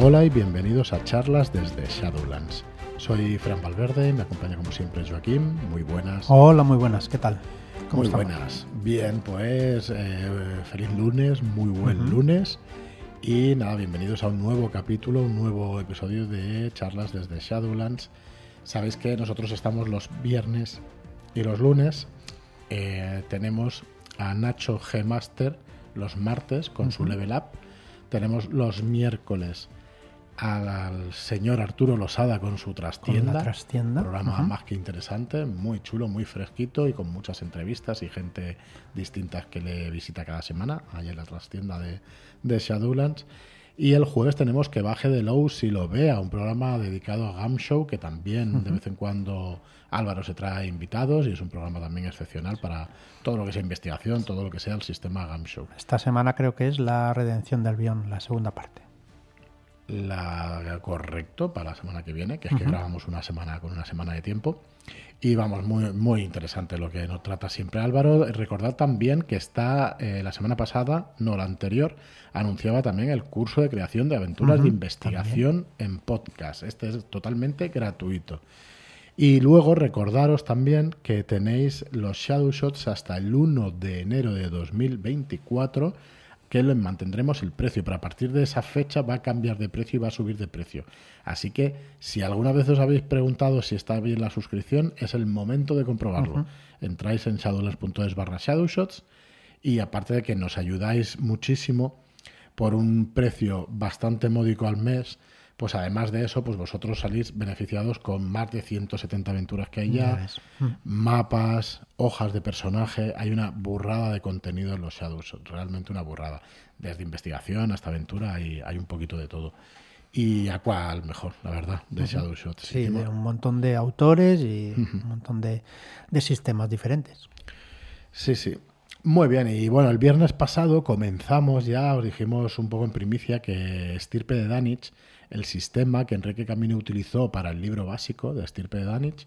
Hola y bienvenidos a charlas desde Shadowlands. Soy Fran Valverde, me acompaña como siempre Joaquín. Muy buenas. Hola, muy buenas, ¿qué tal? ¿Cómo muy buenas. Bien, pues eh, feliz lunes, muy buen lunes. Y nada, bienvenidos a un nuevo capítulo, un nuevo episodio de charlas desde Shadowlands. Sabéis que nosotros estamos los viernes y los lunes. Eh, tenemos a Nacho G Master los martes con su level up. Tenemos los miércoles al señor Arturo Losada con su trastienda. trastienda. Programa más que interesante, muy chulo, muy fresquito y con muchas entrevistas y gente distinta que le visita cada semana, ahí en la trastienda de, de Shadowlands. Y el jueves tenemos que baje de low si lo vea, un programa dedicado a Gam Show, que también de vez en cuando Álvaro se trae invitados y es un programa también excepcional para todo lo que sea investigación, todo lo que sea el sistema Gam Show. Esta semana creo que es la redención del Bion, la segunda parte la correcto para la semana que viene, que es que grabamos una semana con una semana de tiempo. Y vamos, muy, muy interesante lo que nos trata siempre Álvaro. Recordad también que está eh, la semana pasada, no la anterior, anunciaba también el curso de creación de aventuras de investigación en podcast. Este es totalmente gratuito. Y luego recordaros también que tenéis los Shadow Shots hasta el 1 de enero de 2024 que le mantendremos el precio, pero a partir de esa fecha va a cambiar de precio y va a subir de precio. Así que si alguna vez os habéis preguntado si está bien la suscripción, es el momento de comprobarlo. Entráis en shadowlands.es barra shadowshots y aparte de que nos ayudáis muchísimo por un precio bastante módico al mes, pues además de eso, pues vosotros salís beneficiados con más de 170 aventuras que hay ya, mm. mapas, hojas de personaje, hay una burrada de contenido en los Shadows, realmente una burrada. Desde investigación hasta aventura hay, hay un poquito de todo. Y a cuál mejor, la verdad, de Shadow Shot. Sí, de un montón de autores y un montón de, de sistemas diferentes. Sí, sí. Muy bien, y bueno, el viernes pasado comenzamos ya, os dijimos un poco en primicia que Stirpe de Danich el sistema que Enrique Camino utilizó para el libro básico de Estirpe de Danich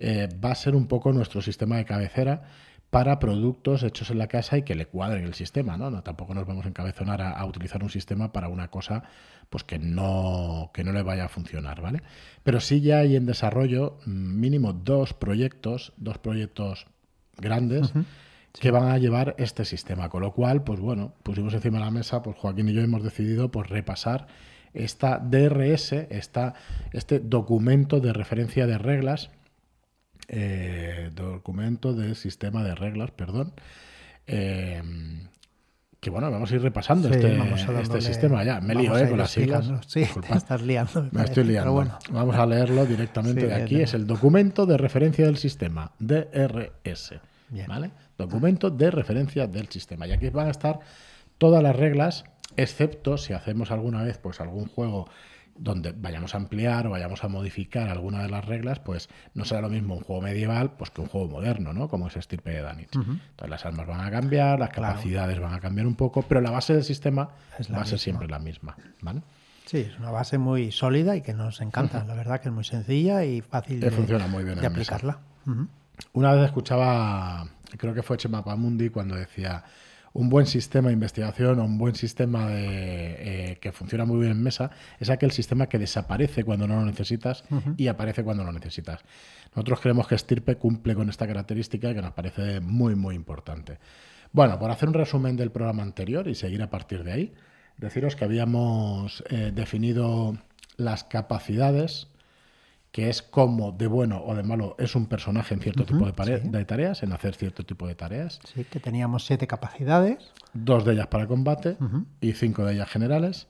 eh, va a ser un poco nuestro sistema de cabecera para productos hechos en la casa y que le cuadren el sistema, ¿no? no tampoco nos vamos a encabezonar a, utilizar un sistema para una cosa pues que no, que no le vaya a funcionar, ¿vale? Pero sí ya hay en desarrollo mm, mínimo dos proyectos, dos proyectos grandes que van a llevar este sistema. Con lo cual, pues bueno, pusimos encima de la mesa, pues Joaquín y yo hemos decidido pues repasar esta DRS, esta, este documento de referencia de reglas, eh, documento de sistema de reglas, perdón, eh, que bueno, vamos a ir repasando este, este, sistema ya. Me lío eh, con las siglas. Sí, estás liando. Me, estoy liando. Vamos a leerlo directamente de aquí. Es el documento de referencia del sistema, DRS. ¿Vale? Documento de referencia del sistema. Y aquí van a estar todas las reglas excepto si hacemos alguna vez pues algún juego donde vayamos a ampliar o vayamos a modificar alguna de las reglas, pues no será lo mismo un juego medieval pues que un juego moderno, ¿no? Como es Estirpe de Danich. Entonces las armas van a cambiar, las capacidades van a cambiar un poco, pero la base del sistema va a ser siempre la misma, ¿vale? Sí, es una base muy sólida y que nos encanta. La verdad que es muy sencilla y fácil de, funciona muy bien de aplicarla. Una vez escuchaba, creo que fue Chema Pamundi cuando decía un buen sistema de investigación o un buen sistema de, eh, que funciona muy bien en mesa es aquel sistema que desaparece cuando no lo necesitas y aparece cuando lo necesitas. Nosotros creemos que Stirpe cumple con esta característica que nos parece muy, muy importante. Bueno, por hacer un resumen del programa anterior y seguir a partir de ahí, deciros que habíamos eh, definido las capacidades que es como de bueno o de malo es un personaje en cierto tipo de, tareas, en hacer cierto tipo de tareas. Sí, que teníamos siete capacidades. Dos de ellas para combate y cinco de ellas generales.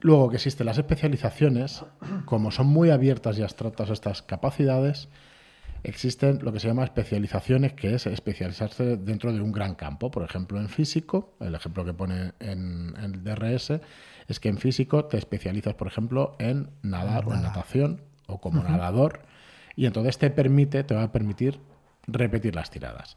Luego que existen las especializaciones, como son muy abiertas y abstractas estas capacidades, existen lo que se llama especializaciones, que es especializarse dentro de un gran campo. Por ejemplo, en físico, el ejemplo que pone en, el DRS es que en físico te especializas, por ejemplo, en nadar o en natación o como nadador, y entonces te permite, te va a permitir repetir las tiradas.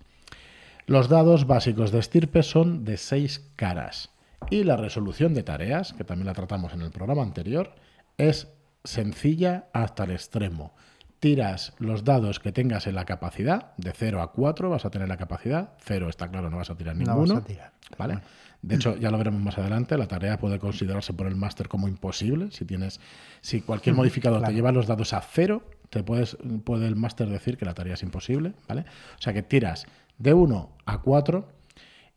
Los dados básicos de estirpe son de seis caras y la resolución de tareas, que también la tratamos en el programa anterior, es sencilla hasta el extremo. Tiras los dados que tengas en la capacidad, de 0 a 4 vas a tener la capacidad, 0 está claro, no vas a tirar No ninguno. vas a tirar. ¿Vale? De hecho, ya lo veremos más adelante, la tarea puede considerarse por el máster como imposible. Si tienes, si cualquier modificador te lleva los dados a cero, te puedes, puede el máster decir que la tarea es imposible, ¿vale? O sea que tiras de 1 a 4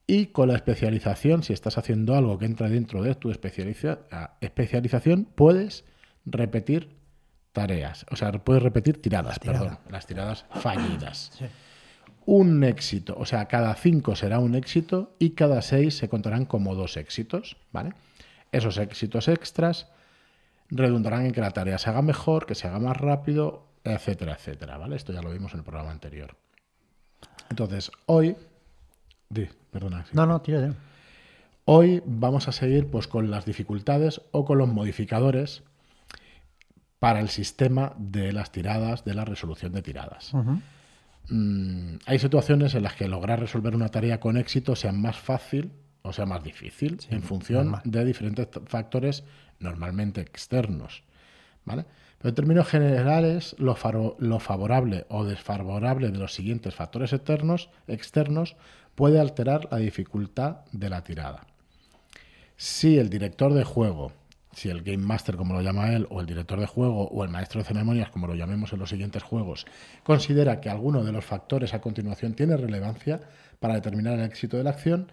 y con la especialización, si estás haciendo algo que entra dentro de tu especializa- especialización, puedes repetir tareas. O sea, puedes repetir tiradas, tirada. perdón, las tiradas fallidas Sí. un éxito. O sea, cada cinco será un éxito y cada seis se contarán como dos éxitos, ¿vale? Esos éxitos extras redundarán en que la tarea se haga mejor, que se haga más rápido, etcétera, etcétera, ¿vale? Esto ya lo vimos en el programa anterior. Entonces, hoy... Di, perdona. sí. No, no, tira. Hoy vamos a seguir pues, con las dificultades o con los modificadores para el sistema de las tiradas, de la resolución de tiradas. Mm, hay situaciones en las que lograr resolver una tarea con éxito sea más fácil o sea más difícil en función normal. de diferentes factores normalmente externos. ¿vale? Pero en términos generales, lo, lo favorable o desfavorable de los siguientes factores externos, externos puede alterar la dificultad de la tirada. Si el director de juego, si el Game Master como lo llama él, o el director de juego, o el maestro de ceremonias como lo llamemos en los siguientes juegos, considera que alguno de los factores a continuación tiene relevancia para determinar el éxito de la acción,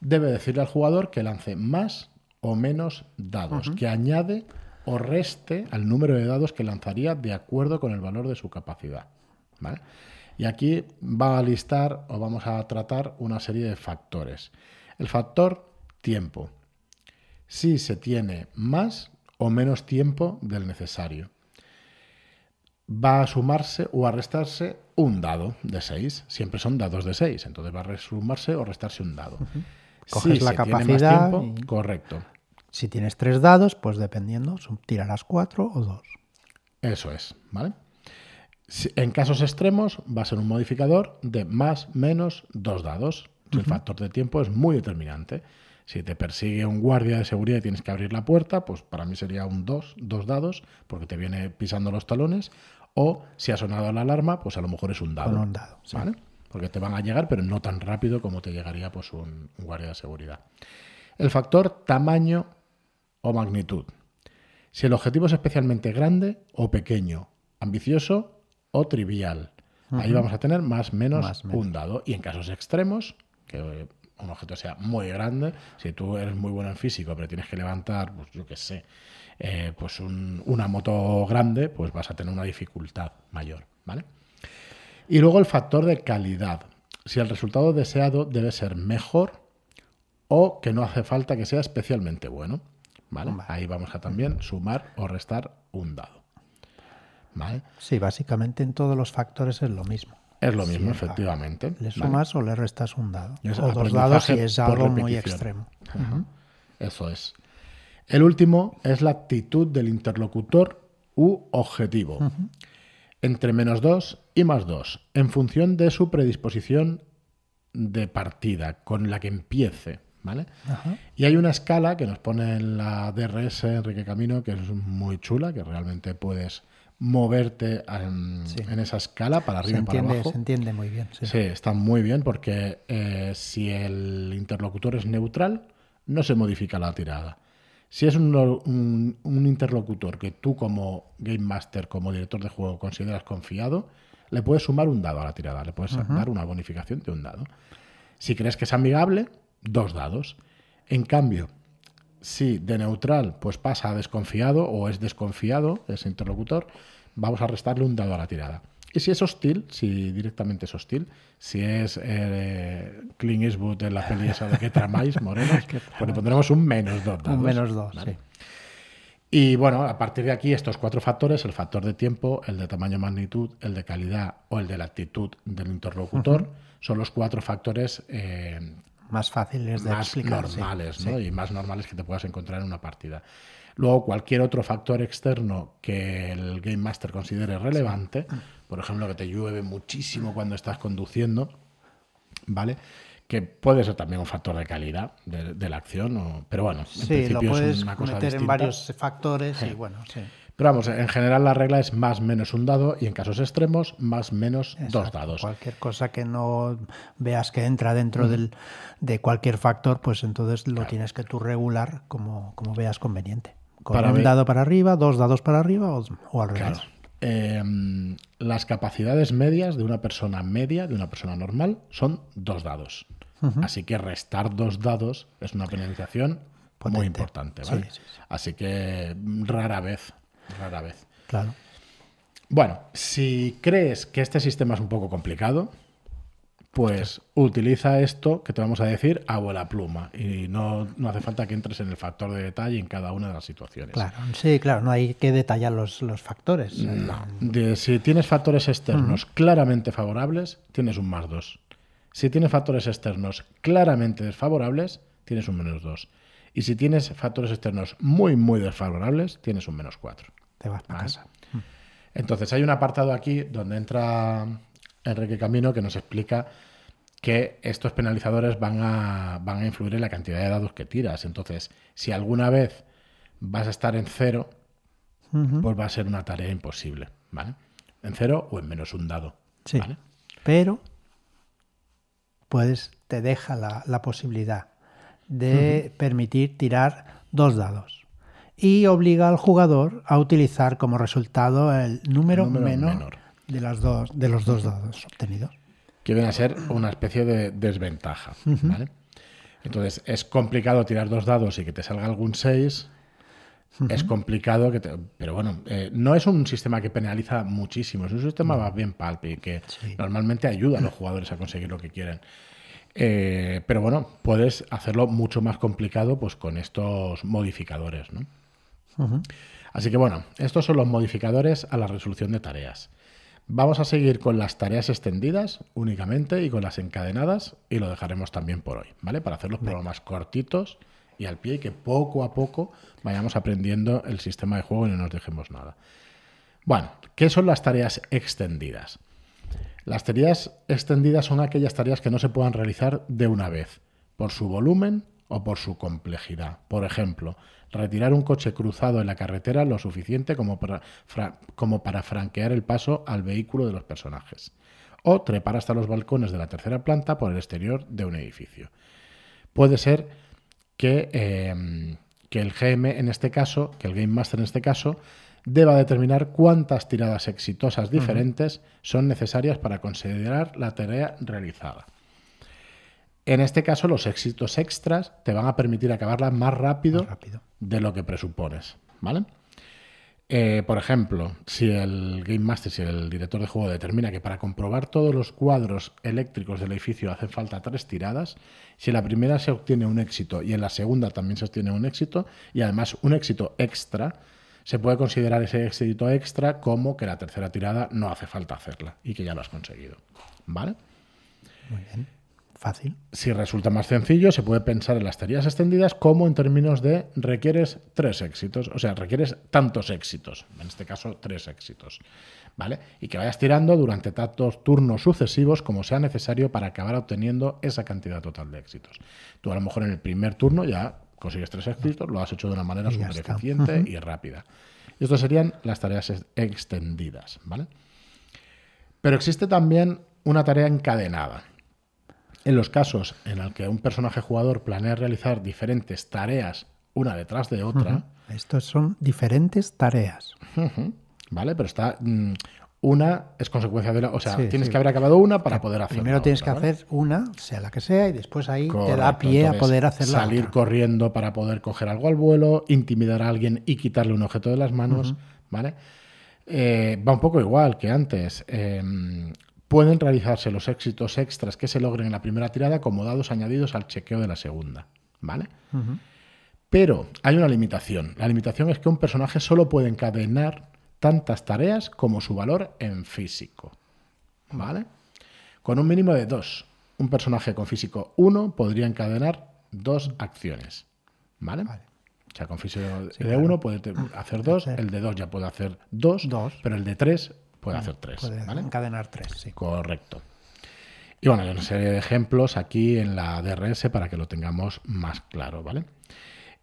debe decirle al jugador que lance más o menos dados, que añade o reste al número de dados que lanzaría de acuerdo con el valor de su capacidad. ¿vale? Y aquí va a listar o vamos a tratar una serie de factores. El factor tiempo. Si se tiene más o menos tiempo del necesario. Va a sumarse o a restarse un dado de 6. Siempre son dados de 6. Entonces va a sumarse o restarse un dado. Coges Si la se tiene más capacidad tiempo, y- correcto. Si tienes tres dados, pues dependiendo, tirarás cuatro o dos. Eso es, ¿vale? En casos extremos va a ser un modificador de más menos dos dados. Si El factor de tiempo es muy determinante. Si te persigue un guardia de seguridad y tienes que abrir la puerta, pues para mí sería un 2, dos dados, porque te viene pisando los talones. O si ha sonado la alarma, pues a lo mejor es un dado. Con un dado, sí. ¿vale? Porque te van a llegar, pero no tan rápido como te llegaría pues, un, un guardia de seguridad. El factor tamaño o magnitud. Si el objetivo es especialmente grande o pequeño, ambicioso o trivial. Ahí vamos a tener más menos Más, menos. un dado. Y en casos extremos, que eh, un objeto sea muy grande, si tú eres muy bueno en físico, pero tienes que levantar, pues yo qué sé, eh, pues un- una moto grande, pues vas a tener una dificultad mayor, ¿vale? Y luego el factor de calidad. Si el resultado deseado debe ser mejor o que no hace falta que sea especialmente bueno. ¿vale? Ahí vamos a también sumar o restar un dado. ¿vale? Sí, básicamente en todos los factores es lo mismo. Es lo mismo, Sí, efectivamente. Le ¿vale? sumas o le restas un dado. Es o dos dados si es algo muy extremo. Eso es. El último es la actitud del interlocutor u objetivo. Entre menos 2 y más 2, en función de su predisposición de partida, con la que empiece. ¿vale? Y hay una escala que nos pone en la DRS Enrique Camino, que es muy chula, que realmente puedes moverte en, Sí. en esa escala para Se arriba y para entiende, abajo. se entiende muy bien. Sí. Sí, está muy bien porque eh, si el interlocutor es neutral, no se modifica la tirada. Si es un, un- un interlocutor que tú como Game Master, como director de juego, consideras confiado, le puedes sumar un dado a la tirada, le puedes dar una bonificación de un dado. Si crees que es amigable, dos dados. En cambio, si de neutral pues pasa a desconfiado o es desconfiado ese interlocutor, vamos a restarle un dado a la tirada. Y si es hostil, si directamente es hostil, si es eh, Clint Eastwood en la peli esa de que tramáis, morenos, pues le pondremos un menos dos dados. Un menos dos, ¿vale? sí. Y bueno, a partir de aquí, estos cuatro factores, el factor de tiempo, el de tamaño magnitud, el de calidad o el de la actitud del interlocutor, son los cuatro factores eh, Más fáciles de más normales ¿no? y más normales que te puedas encontrar en una partida. Luego, cualquier otro factor externo que el Game Master considere relevante, por ejemplo, que te llueve muchísimo cuando estás conduciendo, ¿vale? Que puede ser también un factor de calidad de, de la acción, o- pero bueno, en Sí, lo principio puedes es una cosa meter en varios factores y bueno, sí. Pero vamos, en general la regla es más menos un dado y en casos extremos más menos dos dados. Cualquier cosa que no veas que entra dentro del, de cualquier factor, pues entonces lo tienes que tú regular como, como veas conveniente. Con Para un dado para arriba, dos dados para arriba o, o al Claro. revés. Eh, las capacidades medias de una persona media, de una persona normal, son dos dados. Así que restar dos dados es una penalización muy importante. ¿vale? sí, sí. Así que rara vez, rara vez. Claro. Bueno, si crees que este sistema es un poco complicado, pues utiliza esto que te vamos a decir a vuela pluma y no, no hace falta que entres en el factor de detalle en cada una de las situaciones. Claro, sí, claro, no hay que detallar los, los factores. No. De- si tienes factores externos claramente favorables, tienes un más 2. Si tienes factores externos claramente desfavorables, tienes un menos 2. Y si tienes factores externos muy, muy desfavorables, tienes un menos 4. Te vas para casa. Entonces hay un apartado aquí donde entra Enrique Camino que nos explica que estos penalizadores van a, van a influir en la cantidad de dados que tiras. Entonces, si alguna vez vas a estar en cero, pues va a ser una tarea imposible, ¿vale? En cero o en menos un dado. Sí. ¿vale? Pero puedes, te deja la, la posibilidad de permitir tirar dos dados. Y obliga al jugador a utilizar como resultado el número, número menor, menor. De, las dos, de los dos dados obtenidos. que viene a ser una especie de desventaja. ¿vale? Entonces, es complicado tirar dos dados y que te salga algún 6. Es complicado que te- Pero bueno, eh, no es un sistema que penaliza muchísimo, es un sistema más bien palpi, que Sí. normalmente ayuda a los jugadores a conseguir lo que quieren. Eh, pero bueno, puedes hacerlo mucho más complicado pues con estos modificadores, ¿no? Así que bueno, estos son los modificadores a la resolución de tareas. Vamos a seguir con las tareas extendidas únicamente y con las encadenadas y lo dejaremos también por hoy, ¿vale? Para hacer los programas cortitos y al pie y que poco a poco vayamos aprendiendo el sistema de juego y no nos dejemos nada. Bueno, ¿qué son las tareas extendidas? Las tareas extendidas son aquellas tareas que no se puedan realizar de una vez, por su volumen o por su complejidad. Por ejemplo, retirar un coche cruzado en la carretera lo suficiente como para, como para franquear el paso al vehículo de los personajes. O trepar hasta los balcones de la tercera planta por el exterior de un edificio. Puede ser que, eh, que el GM en este caso, que el Game Master en este caso, deba determinar cuántas tiradas exitosas diferentes son necesarias para considerar la tarea realizada. En este caso, los éxitos extras te van a permitir acabarla más rápido, Más rápido. de lo que presupones, ¿vale? Eh, por ejemplo, si el Game Master, si el director de juego determina que para comprobar todos los cuadros eléctricos del edificio hacen falta tres tiradas, si en la primera se obtiene un éxito y en la segunda también se obtiene un éxito, y además un éxito extra, se puede considerar ese éxito extra como que la tercera tirada no hace falta hacerla y que ya lo has conseguido, ¿vale? Muy bien. Fácil. Si resulta más sencillo, se puede pensar en las tareas extendidas como en términos de requieres tres éxitos, o sea, requieres tantos éxitos, en este caso tres éxitos, ¿vale? Y que vayas tirando durante tantos turnos sucesivos como sea necesario para acabar obteniendo esa cantidad total de éxitos. Tú a lo mejor en el primer turno ya consigues tres éxitos, lo has hecho de una manera súper eficiente y rápida. Y Estas serían las tareas ex- extendidas, ¿vale? Pero existe también una tarea encadenada. En los casos en el que un personaje jugador planea realizar diferentes tareas una detrás de otra, Estos son diferentes tareas. ¿vale? Pero está mm, una es consecuencia de la, o sea, Sí, tienes sí. que haber acabado una para poder hacer. Primero tienes otra, que ¿vale? hacer una, sea la que sea, y después ahí te da pie a poder hacer la Salir otra. corriendo para poder coger algo al vuelo, intimidar a alguien y quitarle un objeto de las manos, ¿vale? Eh, va un poco igual que antes. Eh, pueden realizarse los éxitos extras que se logren en la primera tirada como dados añadidos al chequeo de la segunda, ¿vale? Pero hay una limitación. La limitación es que un personaje solo puede encadenar tantas tareas como su valor en físico. ¿Vale? Con un mínimo de dos. Un personaje con físico 1 podría encadenar dos acciones. ¿Vale? Vale. O sea, con físico de claro. 1 puede hacer dos, hacer- el de 2 ya puede hacer dos, Dos. pero el de 3 puede hacer 3. Puede ¿vale? encadenar tres, sí. Correcto. Y bueno, hay una serie de ejemplos aquí en la DRS para que lo tengamos más claro, ¿vale?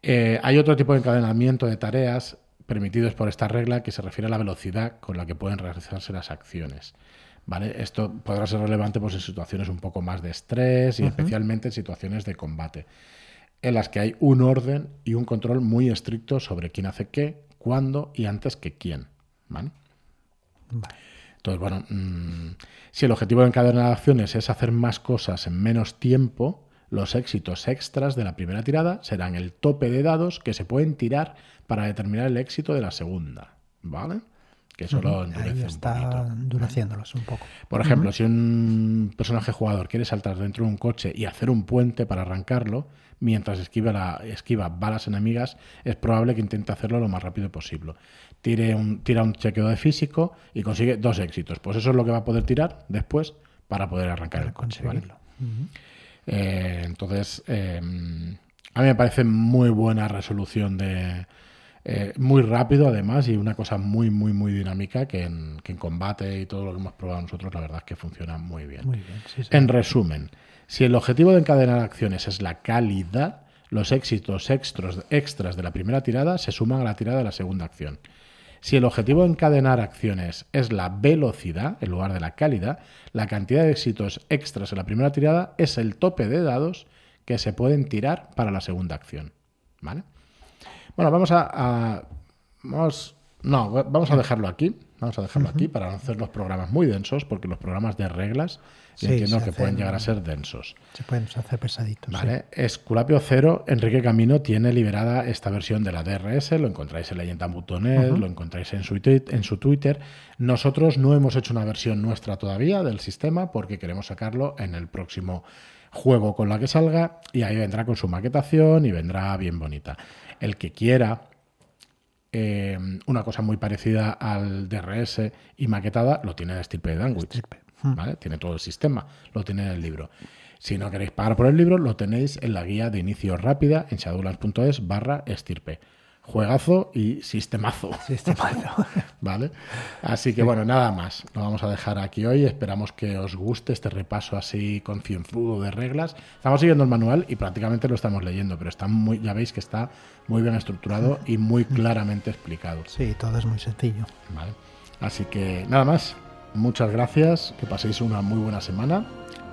Eh, hay otro tipo de encadenamiento de tareas permitidos por esta regla que se refiere a la velocidad con la que pueden realizarse las acciones. ¿Vale? Esto podrá ser relevante pues, en situaciones un poco más de estrés y especialmente en situaciones de combate, en las que hay un orden y un control muy estricto sobre quién hace qué, cuándo y antes que quién. ¿vale? Entonces, bueno, mm, si el objetivo de encadenar acciones es hacer más cosas en menos tiempo, los éxitos extras de la primera tirada serán el tope de dados que se pueden tirar para determinar el éxito de la segunda. ¿Vale? que solo endurece Ahí está endureciéndolos un poco. Por ejemplo, si un personaje jugador quiere saltar dentro de un coche y hacer un puente para arrancarlo, mientras esquiva, la, esquiva balas enemigas, es probable que intente hacerlo lo más rápido posible. Tire un, tira un chequeo de físico y consigue dos éxitos. Pues eso es lo que va a poder tirar después para poder arrancar el coche. Eh, entonces, eh, a mí me parece muy buena resolución de eh, muy rápido además y una cosa muy, muy, muy dinámica que en, combate y todo lo que hemos probado nosotros, la verdad es que funciona muy bien. En resumen, si el objetivo de encadenar acciones es la calidad, los éxitos extras, extras de la primera tirada se suman a la tirada de la segunda acción. Si el objetivo de encadenar acciones es la velocidad en lugar de la calidad, la cantidad de éxitos extras en la primera tirada es el tope de dados que se pueden tirar para la segunda acción. ¿Vale? Bueno, vamos a, vamos, no, vamos a dejarlo aquí. Vamos a dejarlo aquí para no hacer los programas muy densos, porque los programas de reglas entiendo que pueden llegar a ser densos. Se pueden hacer pesaditos. Vale. Esculapio Cero, Enrique Camino tiene liberada esta versión de la DRS, lo encontráis en leyenda.net, lo encontráis en su, en su Twitter. Nosotros no hemos hecho una versión nuestra todavía del sistema porque queremos sacarlo en el próximo juego con la que salga y ahí vendrá con su maquetación y vendrá bien bonita. El que quiera eh, una cosa muy parecida al DRS y maquetada, lo tiene de Stirpe Language. ¿Vale? Tiene todo el sistema, lo tiene en el libro. Si no queréis pagar por el libro, lo tenéis en la guía de inicio rápida en shadowlands.es barra estirpe juegazo y sistemazo. Sistemazo. ¿Vale? Así que bueno, nada más. Lo vamos a dejar aquí hoy. Esperamos que os guste este repaso así concienzudo de reglas. Estamos siguiendo el manual y prácticamente lo estamos leyendo, pero está muy, ya veis que está muy bien estructurado y muy claramente explicado. Sí, todo es muy sencillo. ¿Vale? Así que nada más. Muchas gracias. Que paséis una muy buena semana.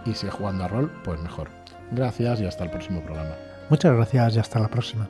Y si jugando a rol, pues mejor. Gracias y hasta el próximo programa. Muchas gracias y hasta la próxima.